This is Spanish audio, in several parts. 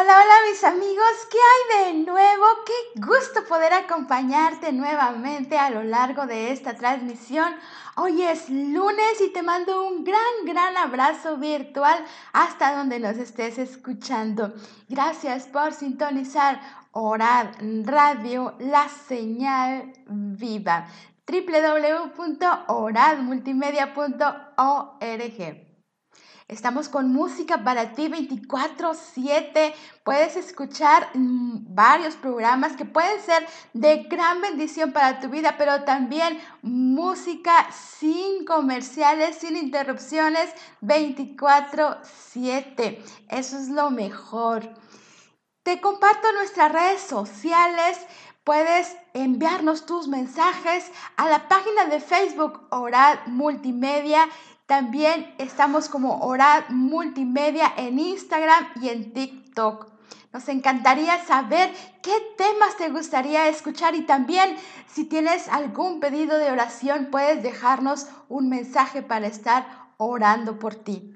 Hola, hola mis amigos, ¿qué hay de nuevo? Qué gusto poder acompañarte nuevamente a lo largo de esta transmisión. Hoy es lunes y te mando un gran, gran abrazo virtual hasta donde nos estés escuchando. Gracias por sintonizar Orad Radio, la señal viva www.oradmultimedia.org. Estamos con música para ti 24/7. Puedes escuchar mm, varios programas que pueden ser de gran bendición para tu vida, pero también música sin comerciales, sin interrupciones 24/7. Eso es lo mejor. Te comparto nuestras redes sociales. Puedes enviarnos tus mensajes a la página de Facebook Oral Multimedia también estamos como Orad Multimedia en Instagram y en TikTok. Nos encantaría saber qué temas te gustaría escuchar y también si tienes algún pedido de oración puedes dejarnos un mensaje para estar orando por ti.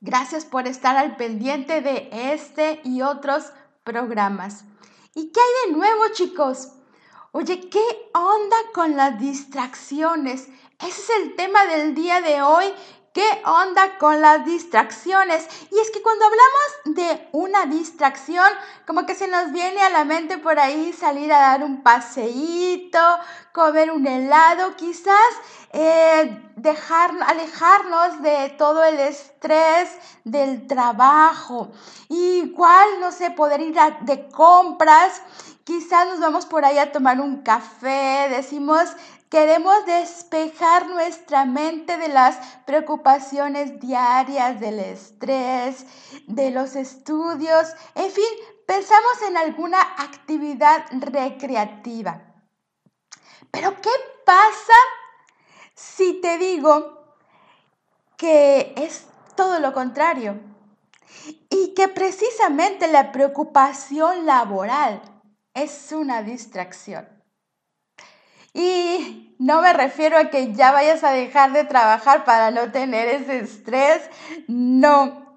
Gracias por estar al pendiente de este y otros programas. ¿Y qué hay de nuevo chicos? Oye, ¿qué onda con las distracciones? Ese es el tema del día de hoy. ¿Qué onda con las distracciones? Y es que cuando hablamos de una distracción, como que se nos viene a la mente por ahí salir a dar un paseíto, comer un helado, quizás eh, dejar, alejarnos de todo el estrés del trabajo. Igual, no sé, poder ir de compras. Quizás nos vamos por ahí a tomar un café, decimos, Queremos despejar nuestra mente de las preocupaciones diarias, del estrés, de los estudios, en fin, pensamos en alguna actividad recreativa. Pero ¿qué pasa si te digo que es todo lo contrario? Y que precisamente la preocupación laboral es una distracción. Y no me refiero a que ya vayas a dejar de trabajar para no tener ese estrés, no.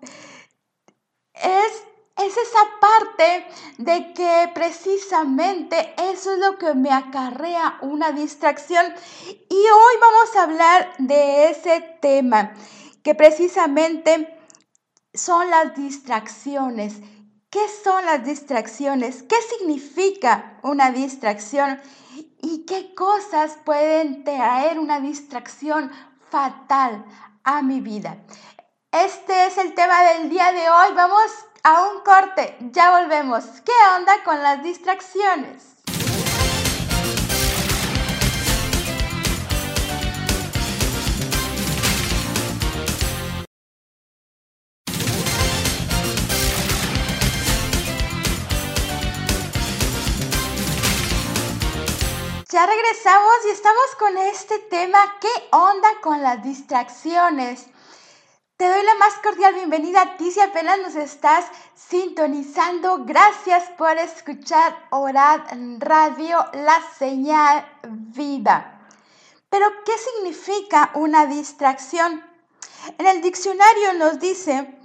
Es, es esa parte de que precisamente eso es lo que me acarrea una distracción. Y hoy vamos a hablar de ese tema, que precisamente son las distracciones. ¿Qué son las distracciones? ¿Qué significa una distracción? y qué cosas pueden traer una distracción fatal a mi vida. Este es el tema del día de hoy. Vamos a un corte. Ya volvemos. ¿Qué onda con las distracciones? Regresamos y estamos con este tema, ¿qué onda con las distracciones? Te doy la más cordial bienvenida a ti si apenas nos estás sintonizando. Gracias por escuchar Orad Radio, la señal vida. Pero, ¿qué significa una distracción? En el diccionario nos dice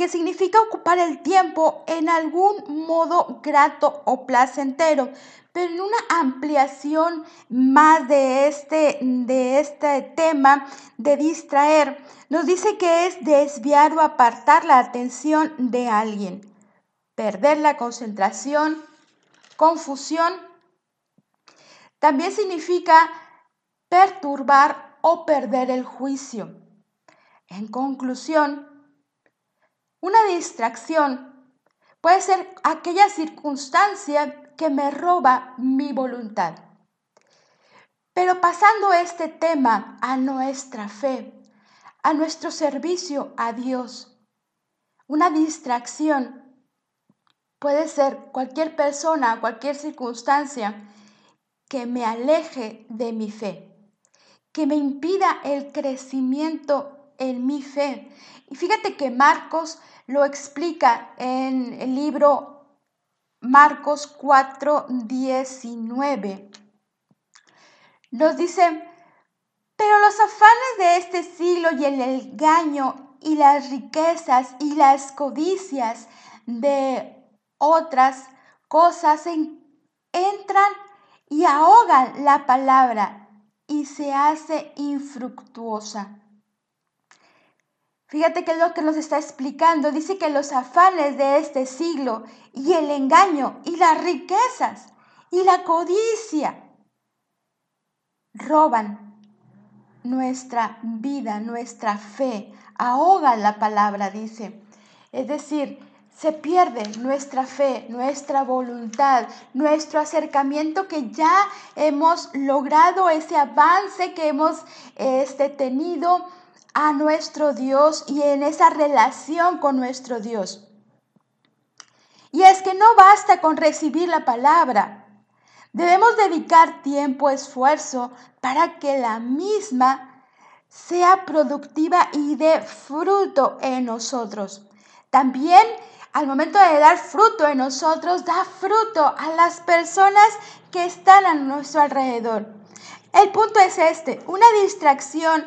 que significa ocupar el tiempo en algún modo grato o placentero, pero en una ampliación más de este, de este tema de distraer, nos dice que es desviar o apartar la atención de alguien, perder la concentración, confusión. También significa perturbar o perder el juicio. En conclusión, una distracción puede ser aquella circunstancia que me roba mi voluntad. Pero pasando este tema a nuestra fe, a nuestro servicio a Dios, una distracción puede ser cualquier persona, cualquier circunstancia que me aleje de mi fe, que me impida el crecimiento en mi fe. Y fíjate que Marcos lo explica en el libro Marcos 4, 19. Nos dice, pero los afanes de este siglo y el engaño y las riquezas y las codicias de otras cosas entran y ahogan la palabra y se hace infructuosa. Fíjate que lo que nos está explicando dice que los afanes de este siglo y el engaño y las riquezas y la codicia roban nuestra vida, nuestra fe, ahogan la palabra, dice. Es decir, se pierde nuestra fe, nuestra voluntad, nuestro acercamiento que ya hemos logrado, ese avance que hemos este, tenido a nuestro Dios y en esa relación con nuestro Dios. Y es que no basta con recibir la palabra. Debemos dedicar tiempo, esfuerzo para que la misma sea productiva y dé fruto en nosotros. También al momento de dar fruto en nosotros, da fruto a las personas que están a nuestro alrededor. El punto es este, una distracción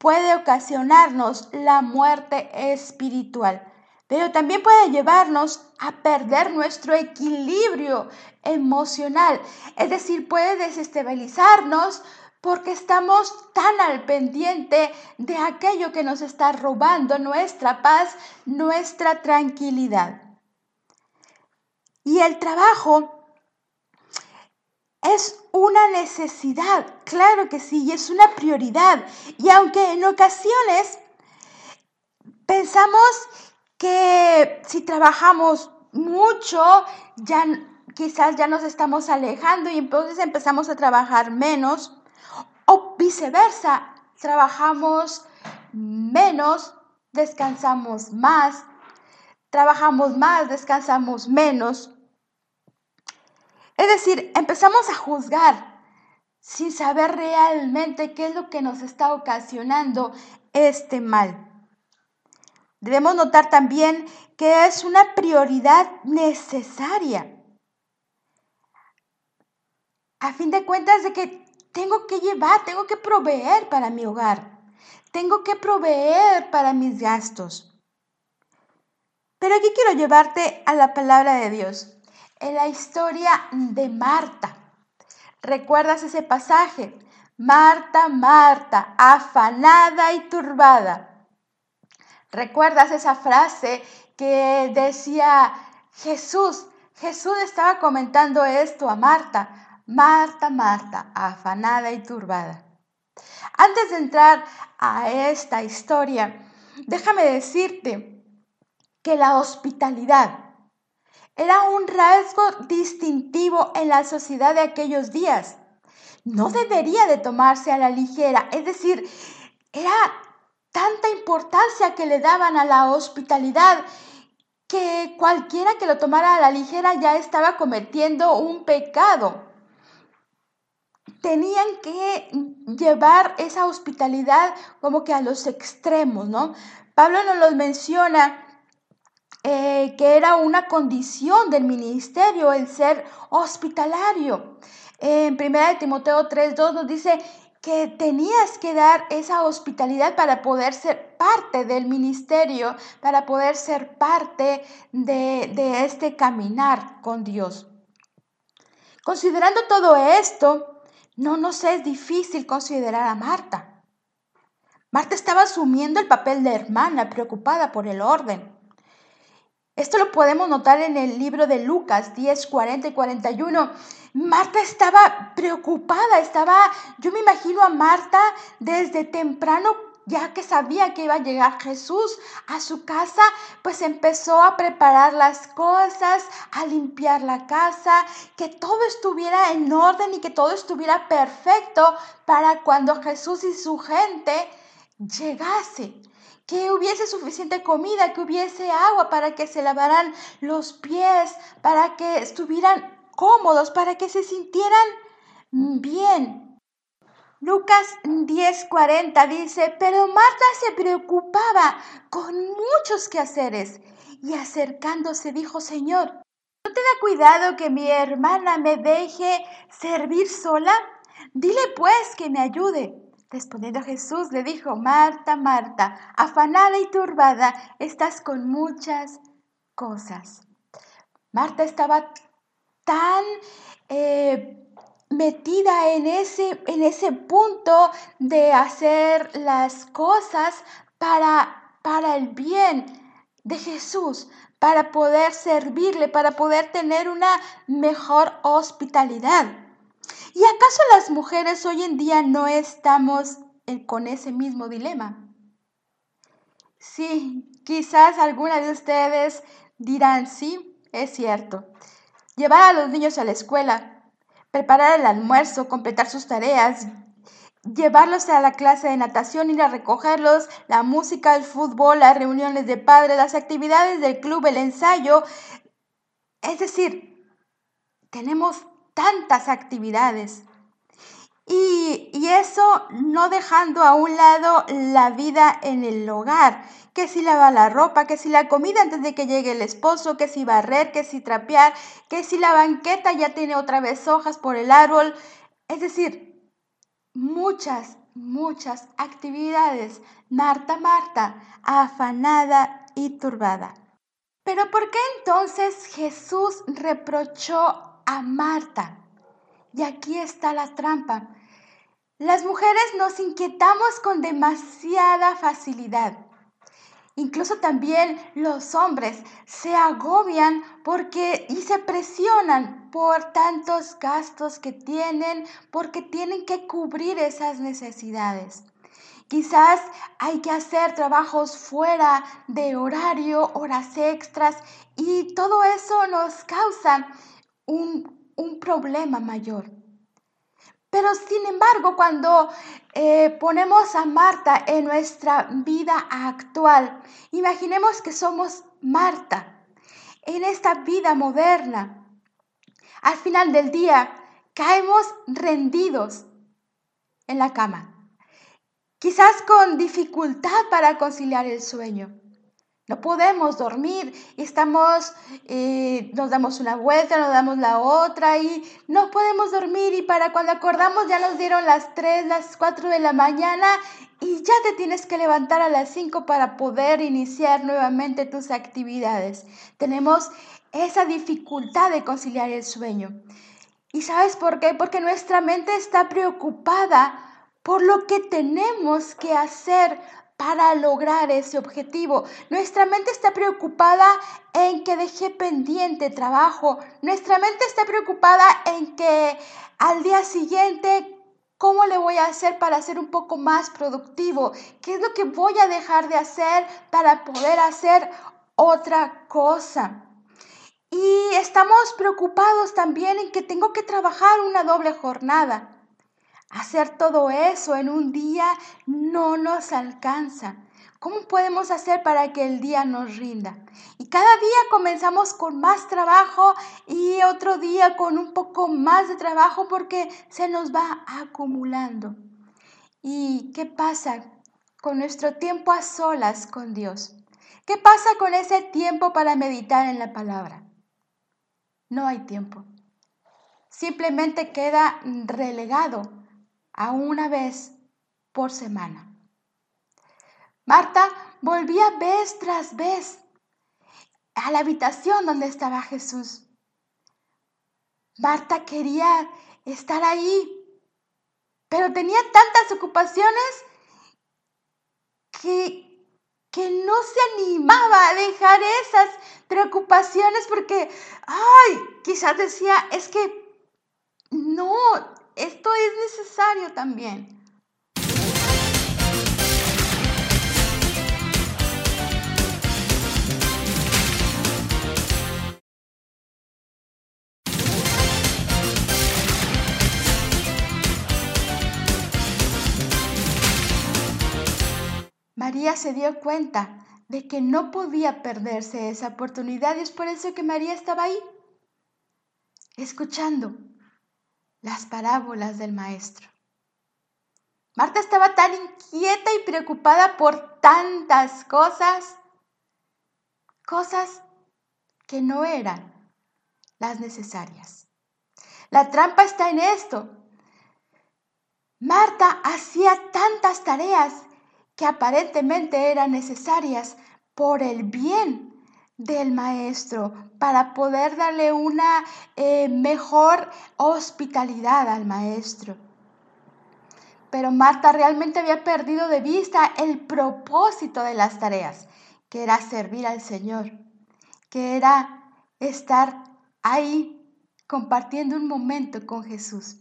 puede ocasionarnos la muerte espiritual, pero también puede llevarnos a perder nuestro equilibrio emocional, es decir, puede desestabilizarnos porque estamos tan al pendiente de aquello que nos está robando nuestra paz, nuestra tranquilidad. Y el trabajo es una necesidad, claro que sí, y es una prioridad. Y aunque en ocasiones pensamos que si trabajamos mucho, ya quizás ya nos estamos alejando y entonces empezamos a trabajar menos, o viceversa, trabajamos menos, descansamos más, trabajamos más, descansamos menos. Es decir, empezamos a juzgar sin saber realmente qué es lo que nos está ocasionando este mal. Debemos notar también que es una prioridad necesaria. A fin de cuentas de que tengo que llevar, tengo que proveer para mi hogar. Tengo que proveer para mis gastos. Pero aquí quiero llevarte a la palabra de Dios, en la historia de Marta. ¿Recuerdas ese pasaje? Marta, Marta, afanada y turbada. ¿Recuerdas esa frase que decía Jesús? Jesús estaba comentando esto a Marta. Marta, Marta, afanada y turbada. Antes de entrar a esta historia, déjame decirte que la hospitalidad era un rasgo distintivo en la sociedad de aquellos días. No debería de tomarse a la ligera, es decir, era tanta importancia que le daban a la hospitalidad que cualquiera que lo tomara a la ligera ya estaba cometiendo un pecado tenían que llevar esa hospitalidad como que a los extremos, ¿no? Pablo nos los menciona eh, que era una condición del ministerio el ser hospitalario. En 1 Timoteo 3.2 nos dice que tenías que dar esa hospitalidad para poder ser parte del ministerio, para poder ser parte de, de este caminar con Dios. Considerando todo esto, no nos es difícil considerar a Marta. Marta estaba asumiendo el papel de hermana preocupada por el orden. Esto lo podemos notar en el libro de Lucas 10, 40 y 41. Marta estaba preocupada, estaba, yo me imagino a Marta desde temprano ya que sabía que iba a llegar Jesús a su casa, pues empezó a preparar las cosas, a limpiar la casa, que todo estuviera en orden y que todo estuviera perfecto para cuando Jesús y su gente llegase. Que hubiese suficiente comida, que hubiese agua para que se lavaran los pies, para que estuvieran cómodos, para que se sintieran bien. Lucas 10:40 dice, pero Marta se preocupaba con muchos quehaceres y acercándose dijo, Señor, ¿no te da cuidado que mi hermana me deje servir sola? Dile pues que me ayude. Respondiendo Jesús le dijo, Marta, Marta, afanada y turbada, estás con muchas cosas. Marta estaba tan eh, metida en ese, en ese punto de hacer las cosas para, para el bien de Jesús, para poder servirle, para poder tener una mejor hospitalidad. ¿Y acaso las mujeres hoy en día no estamos con ese mismo dilema? Sí, quizás alguna de ustedes dirán, sí, es cierto. Llevar a los niños a la escuela, preparar el almuerzo, completar sus tareas, llevarlos a la clase de natación, ir a recogerlos, la música, el fútbol, las reuniones de padres, las actividades del club, el ensayo. Es decir, tenemos tantas actividades. Y, y, eso no dejando a un lado la vida en el hogar, que si lava la ropa, que si la comida antes de que llegue el esposo, que si barrer, que si trapear, que si la banqueta ya tiene otra vez hojas por el árbol. Es decir, muchas, muchas actividades. Marta, Marta, afanada y turbada. Pero ¿por qué entonces Jesús reprochó a Marta? Y aquí está la trampa. Las mujeres nos inquietamos con demasiada facilidad. Incluso también los hombres se agobian porque y se presionan por tantos gastos que tienen, porque tienen que cubrir esas necesidades. Quizás hay que hacer trabajos fuera de horario, horas extras, y todo eso nos causa un, un problema mayor. Pero sin embargo, cuando eh, ponemos a Marta en nuestra vida actual, imaginemos que somos Marta en esta vida moderna. Al final del día, caemos rendidos en la cama, quizás con dificultad para conciliar el sueño. No podemos dormir estamos, eh, nos damos una vuelta, nos damos la otra y no podemos dormir y para cuando acordamos ya nos dieron las 3, las 4 de la mañana y ya te tienes que levantar a las 5 para poder iniciar nuevamente tus actividades. Tenemos esa dificultad de conciliar el sueño. ¿Y sabes por qué? Porque nuestra mente está preocupada por lo que tenemos que hacer para lograr ese objetivo. Nuestra mente está preocupada en que dejé pendiente trabajo. Nuestra mente está preocupada en que al día siguiente ¿Cómo le voy a hacer para ser un poco más productivo? ¿Qué es lo que voy a dejar de hacer para poder hacer otra cosa? Y estamos preocupados también en que tengo que trabajar una doble jornada. Hacer todo eso en un día no nos alcanza. ¿Cómo podemos hacer para que el día nos rinda? Y cada día comenzamos con más trabajo y otro día con un poco más de trabajo porque se nos va acumulando. ¿Y qué pasa con nuestro tiempo a solas con Dios? ¿Qué pasa con ese tiempo para meditar en la palabra? No hay tiempo. Simplemente queda relegado a una vez por semana. Marta volvía vez tras vez a la habitación donde estaba Jesús. Marta quería estar ahí, pero tenía tantas ocupaciones que, que no se animaba a dejar esas preocupaciones porque, ay, quizás decía, es que no, esto es necesario también. María se dio cuenta de que no podía perderse esa oportunidad y es por eso que María estaba ahí, escuchando las parábolas del maestro. Marta estaba tan inquieta y preocupada por tantas cosas, cosas que no eran las necesarias. La trampa está en esto. Marta hacía tantas tareas que aparentemente eran necesarias por el bien del maestro para poder darle una eh, mejor hospitalidad al maestro. Pero Marta realmente había perdido de vista el propósito de las tareas, que era servir al Señor, que era estar ahí compartiendo un momento con Jesús.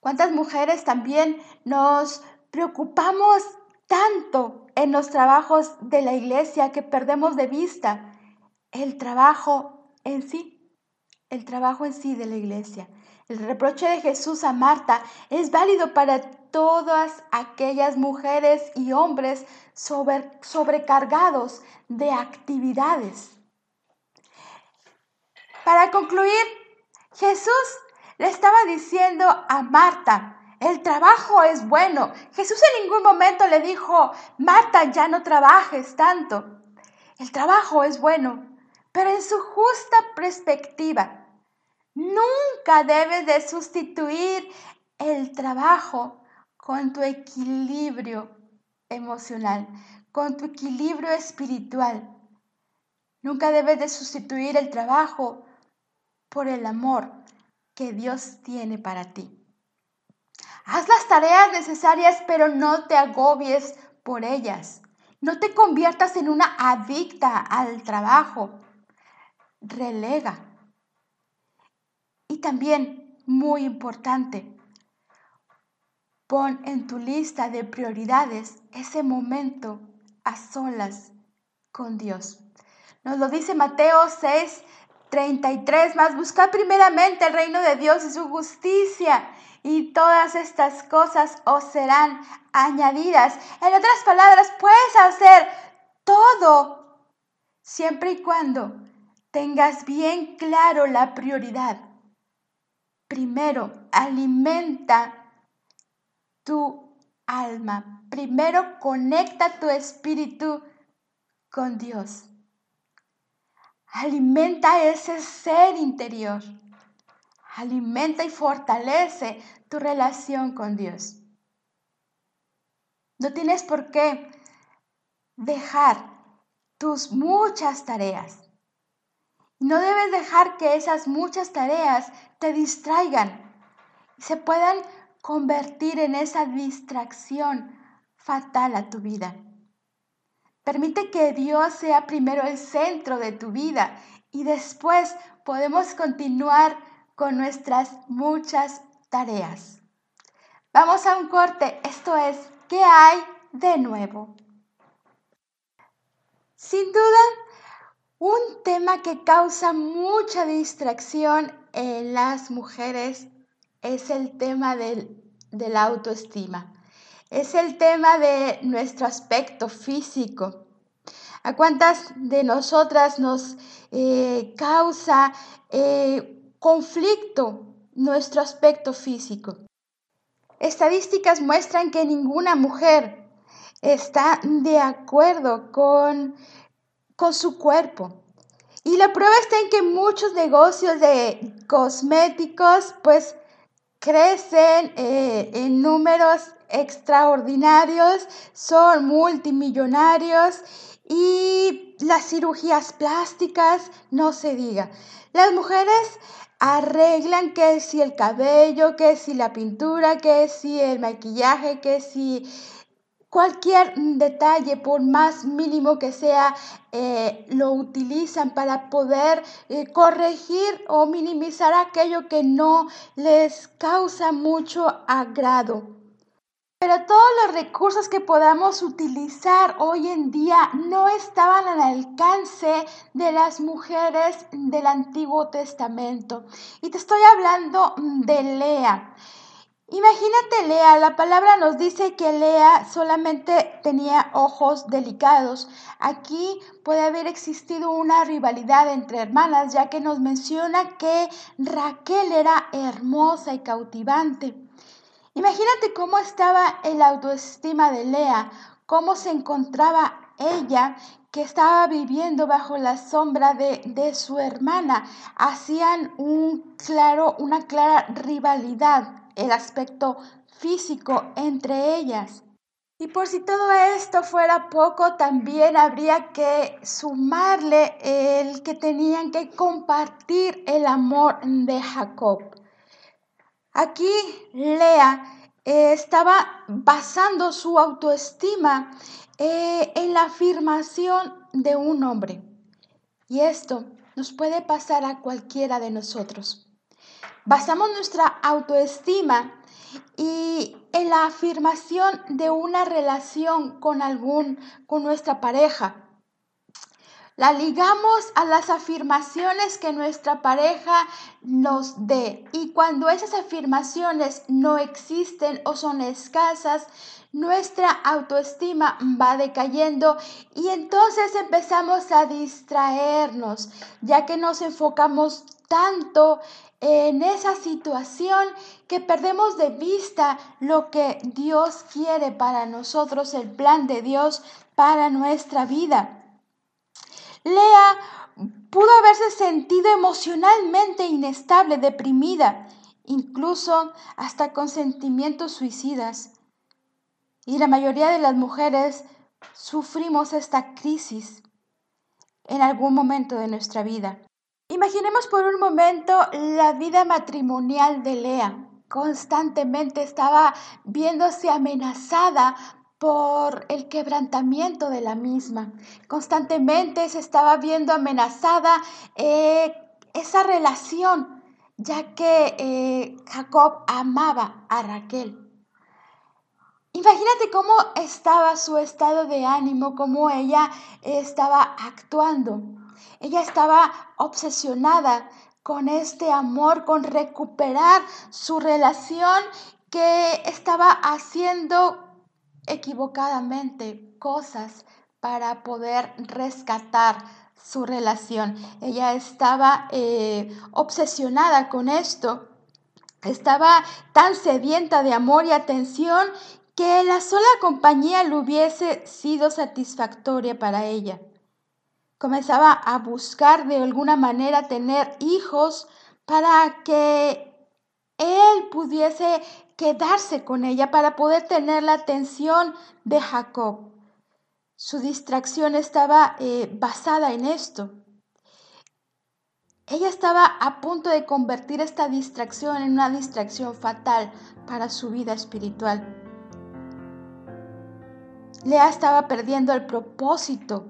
¿Cuántas mujeres también nos preocupamos tanto en los trabajos de la iglesia que perdemos de vista el trabajo en sí, el trabajo en sí de la iglesia? El reproche de Jesús a Marta es válido para todas aquellas mujeres y hombres sobrecargados de actividades. Para concluir, Jesús le estaba diciendo a Marta, el trabajo es bueno. Jesús en ningún momento le dijo, Marta, ya no trabajes tanto. El trabajo es bueno, pero en su justa perspectiva. Nunca debes de sustituir el trabajo con tu equilibrio emocional, con tu equilibrio espiritual. Nunca debes de sustituir el trabajo por el amor que Dios tiene para ti. Haz las tareas necesarias, pero no te agobies por ellas. No te conviertas en una adicta al trabajo. Relega. Y también, muy importante, pon en tu lista de prioridades ese momento a solas con Dios. Nos lo dice Mateo 6, 33 más, buscad primeramente el reino de Dios y su justicia y todas estas cosas os serán añadidas. En otras palabras, puedes hacer todo siempre y cuando tengas bien claro la prioridad. Primero, alimenta tu alma. Primero, conecta tu espíritu con Dios. Alimenta ese ser interior. Alimenta y fortalece tu relación con Dios. No tienes por qué dejar tus muchas tareas. No debes dejar que esas muchas tareas te distraigan y se puedan convertir en esa distracción fatal a tu vida. Permite que Dios sea primero el centro de tu vida y después podemos continuar con nuestras muchas tareas. Vamos a un corte, esto es, ¿qué hay de nuevo? Sin duda, un tema que causa mucha distracción en las mujeres es el tema del, de la autoestima es el tema de nuestro aspecto físico. ¿A cuántas de nosotras nos eh, causa eh, conflicto nuestro aspecto físico? Estadísticas muestran que ninguna mujer está de acuerdo con, con su cuerpo. Y la prueba está en que muchos negocios de cosméticos pues crecen eh, en números extraordinarios, son multimillonarios y las cirugías plásticas, no se diga. Las mujeres arreglan que si el cabello, que si la pintura, que si el maquillaje, que si cualquier detalle, por más mínimo que sea, eh, lo utilizan para poder eh, corregir o minimizar aquello que no les causa mucho agrado. Pero todos los recursos que podamos utilizar hoy en día no estaban al alcance de las mujeres del Antiguo Testamento. Y te estoy hablando de Lea. Imagínate Lea, la palabra nos dice que Lea solamente tenía ojos delicados. Aquí puede haber existido una rivalidad entre hermanas, ya que nos menciona que Raquel era hermosa y cautivante. Imagínate cómo estaba el autoestima de Lea, cómo se encontraba ella que estaba viviendo bajo la sombra de, de su hermana. Hacían un claro, una clara rivalidad, el aspecto físico entre ellas. Y por si todo esto fuera poco, también habría que sumarle el que tenían que compartir el amor de Jacob. Aquí Lea eh, estaba basando su autoestima eh, en la afirmación de un hombre. Y esto nos puede pasar a cualquiera de nosotros. Basamos nuestra autoestima y en la afirmación de una relación con algún, con nuestra pareja. La ligamos a las afirmaciones que nuestra pareja nos dé. Y cuando esas afirmaciones no existen o son escasas, nuestra autoestima va decayendo y entonces empezamos a distraernos, ya que nos enfocamos tanto en esa situación que perdemos de vista lo que Dios quiere para nosotros, el plan de Dios para nuestra vida. Lea pudo haberse sentido emocionalmente inestable, deprimida, incluso hasta con sentimientos suicidas. Y la mayoría de las mujeres sufrimos esta crisis en algún momento de nuestra vida. Imaginemos por un momento la vida matrimonial de Lea. Constantemente estaba viéndose amenazada por el quebrantamiento de la misma. Constantemente se estaba viendo amenazada eh, esa relación, ya que eh, Jacob amaba a Raquel. Imagínate cómo estaba su estado de ánimo, cómo ella estaba actuando. Ella estaba obsesionada con este amor, con recuperar su relación que estaba haciendo equivocadamente cosas para poder rescatar su relación. Ella estaba eh, obsesionada con esto. Estaba tan sedienta de amor y atención que la sola compañía le hubiese sido satisfactoria para ella comenzaba a buscar de alguna manera tener hijos para que él pudiese quedarse con ella, para poder tener la atención de Jacob. Su distracción estaba eh, basada en esto. Ella estaba a punto de convertir esta distracción en una distracción fatal para su vida espiritual. Lea estaba perdiendo el propósito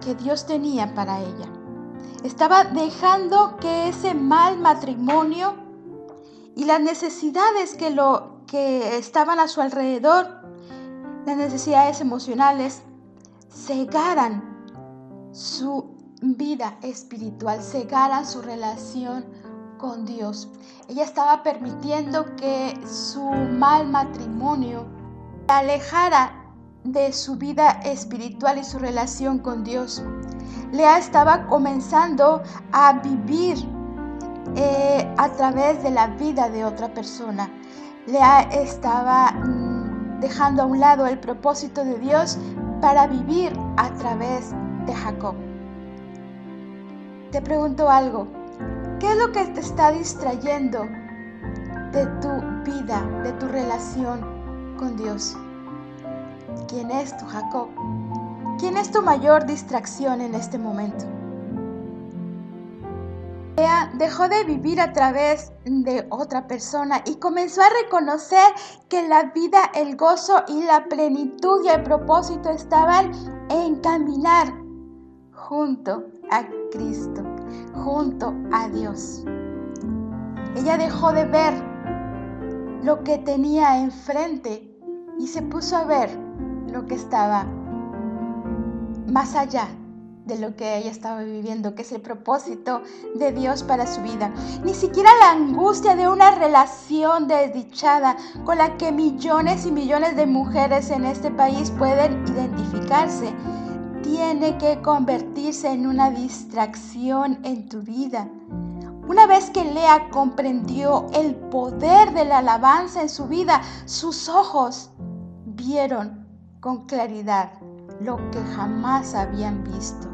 que Dios tenía para ella. Estaba dejando que ese mal matrimonio y las necesidades que, lo, que estaban a su alrededor, las necesidades emocionales, cegaran su vida espiritual, cegaran su relación con Dios. Ella estaba permitiendo que su mal matrimonio alejara de su vida espiritual y su relación con Dios. Lea estaba comenzando a vivir eh, a través de la vida de otra persona. Lea estaba mm, dejando a un lado el propósito de Dios para vivir a través de Jacob. Te pregunto algo, ¿qué es lo que te está distrayendo de tu vida, de tu relación con Dios? ¿Quién es tu Jacob? ¿Quién es tu mayor distracción en este momento? Lea dejó de vivir a través de otra persona y comenzó a reconocer que la vida, el gozo y la plenitud y el propósito estaban en caminar junto a Cristo, junto a Dios. Ella dejó de ver lo que tenía enfrente y se puso a ver lo que estaba más allá de lo que ella estaba viviendo, que es el propósito de Dios para su vida. Ni siquiera la angustia de una relación desdichada con la que millones y millones de mujeres en este país pueden identificarse, tiene que convertirse en una distracción en tu vida. Una vez que Lea comprendió el poder de la alabanza en su vida, sus ojos vieron con claridad lo que jamás habían visto.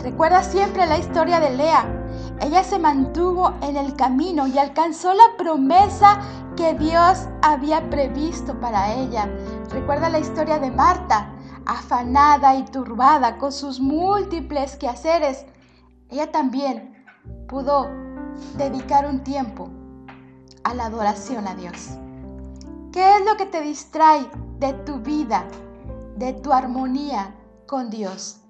Recuerda siempre la historia de Lea. ella se mantuvo en el camino y alcanzó la promesa que Dios había previsto para ella. Recuerda la historia de Marta, afanada y turbada con sus múltiples quehaceres. Ella también pudo dedicar un tiempo a la adoración a Dios. ¿Qué es lo que te distrae de tu vida, de tu armonía con Dios?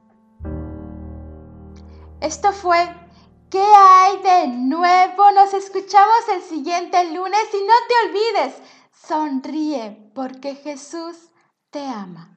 Esto fue ¿Qué hay de nuevo? Nos escuchamos el siguiente lunes y no te olvides, sonríe porque Jesús te ama.